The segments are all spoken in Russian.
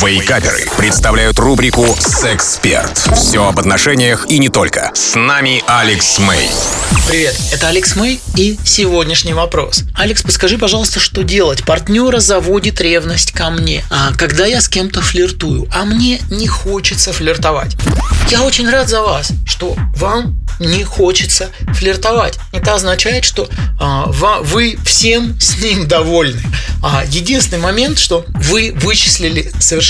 Вейкаперы представляют рубрику «Сексперт». Все об отношениях и не только. С нами Алекс Мэй. Привет, это Алекс Мэй и сегодняшний вопрос. Алекс, подскажи, пожалуйста, что делать? Партнера заводит ревность ко мне, а когда я с кем-то флиртую, а мне не хочется флиртовать. Я очень рад за вас, что вам не хочется флиртовать. Это означает, что а, вы всем с ним довольны. А, единственный момент, что вы вычислили совершенно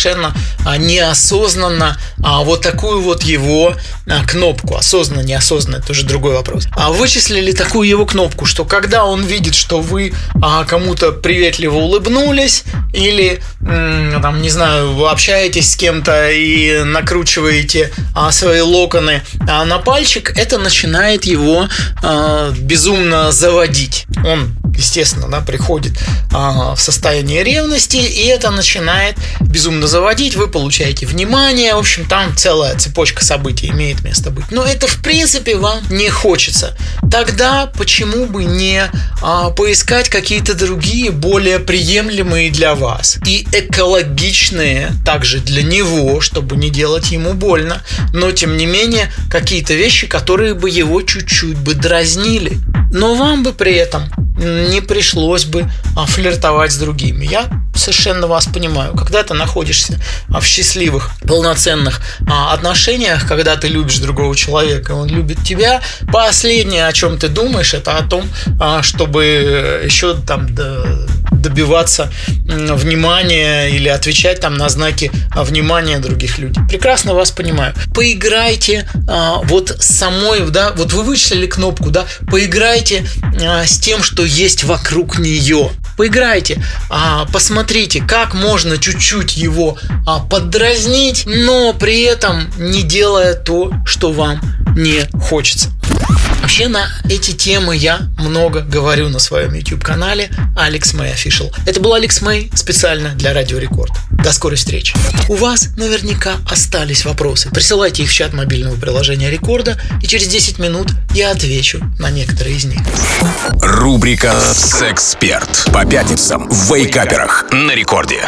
а, неосознанно а, вот такую вот его а, кнопку. Осознанно, неосознанно, это уже другой вопрос. А вычислили такую его кнопку, что когда он видит, что вы кому-то приветливо улыбнулись или, там, не знаю, общаетесь с кем-то и накручиваете свои локоны на пальчик, это начинает его безумно заводить. Он естественно, да, приходит а, в состояние ревности, и это начинает безумно заводить, вы получаете внимание, в общем, там целая цепочка событий имеет место быть. Но это, в принципе, вам не хочется. Тогда почему бы не а, поискать какие-то другие, более приемлемые для вас и экологичные также для него, чтобы не делать ему больно, но, тем не менее, какие-то вещи, которые бы его чуть-чуть бы дразнили. Но вам бы при этом не пришлось бы а, флиртовать с другими. Я совершенно вас понимаю. Когда ты находишься а, в счастливых, полноценных а, отношениях, когда ты любишь другого человека, он любит тебя, последнее, о чем ты думаешь, это о том, чтобы еще там добиваться внимания или отвечать там на знаки внимания других людей. Прекрасно вас понимаю. Поиграйте вот самой, да, вот вы вычислили кнопку, да, поиграйте с тем, что есть вокруг нее. Поиграйте, а, посмотрите, как можно чуть-чуть его а, поддразнить, но при этом не делая то, что вам не хочется. Вообще на эти темы я много говорю на своем YouTube канале Алекс Мэй Official. Это был Алекс Мэй специально для Радио Рекорд. До скорой встречи. У вас наверняка остались вопросы. Присылайте их в чат мобильного приложения Рекорда, и через 10 минут я отвечу на некоторые из них. Рубрика «Сексперт» по пятницам в Вейкаперах на Рекорде.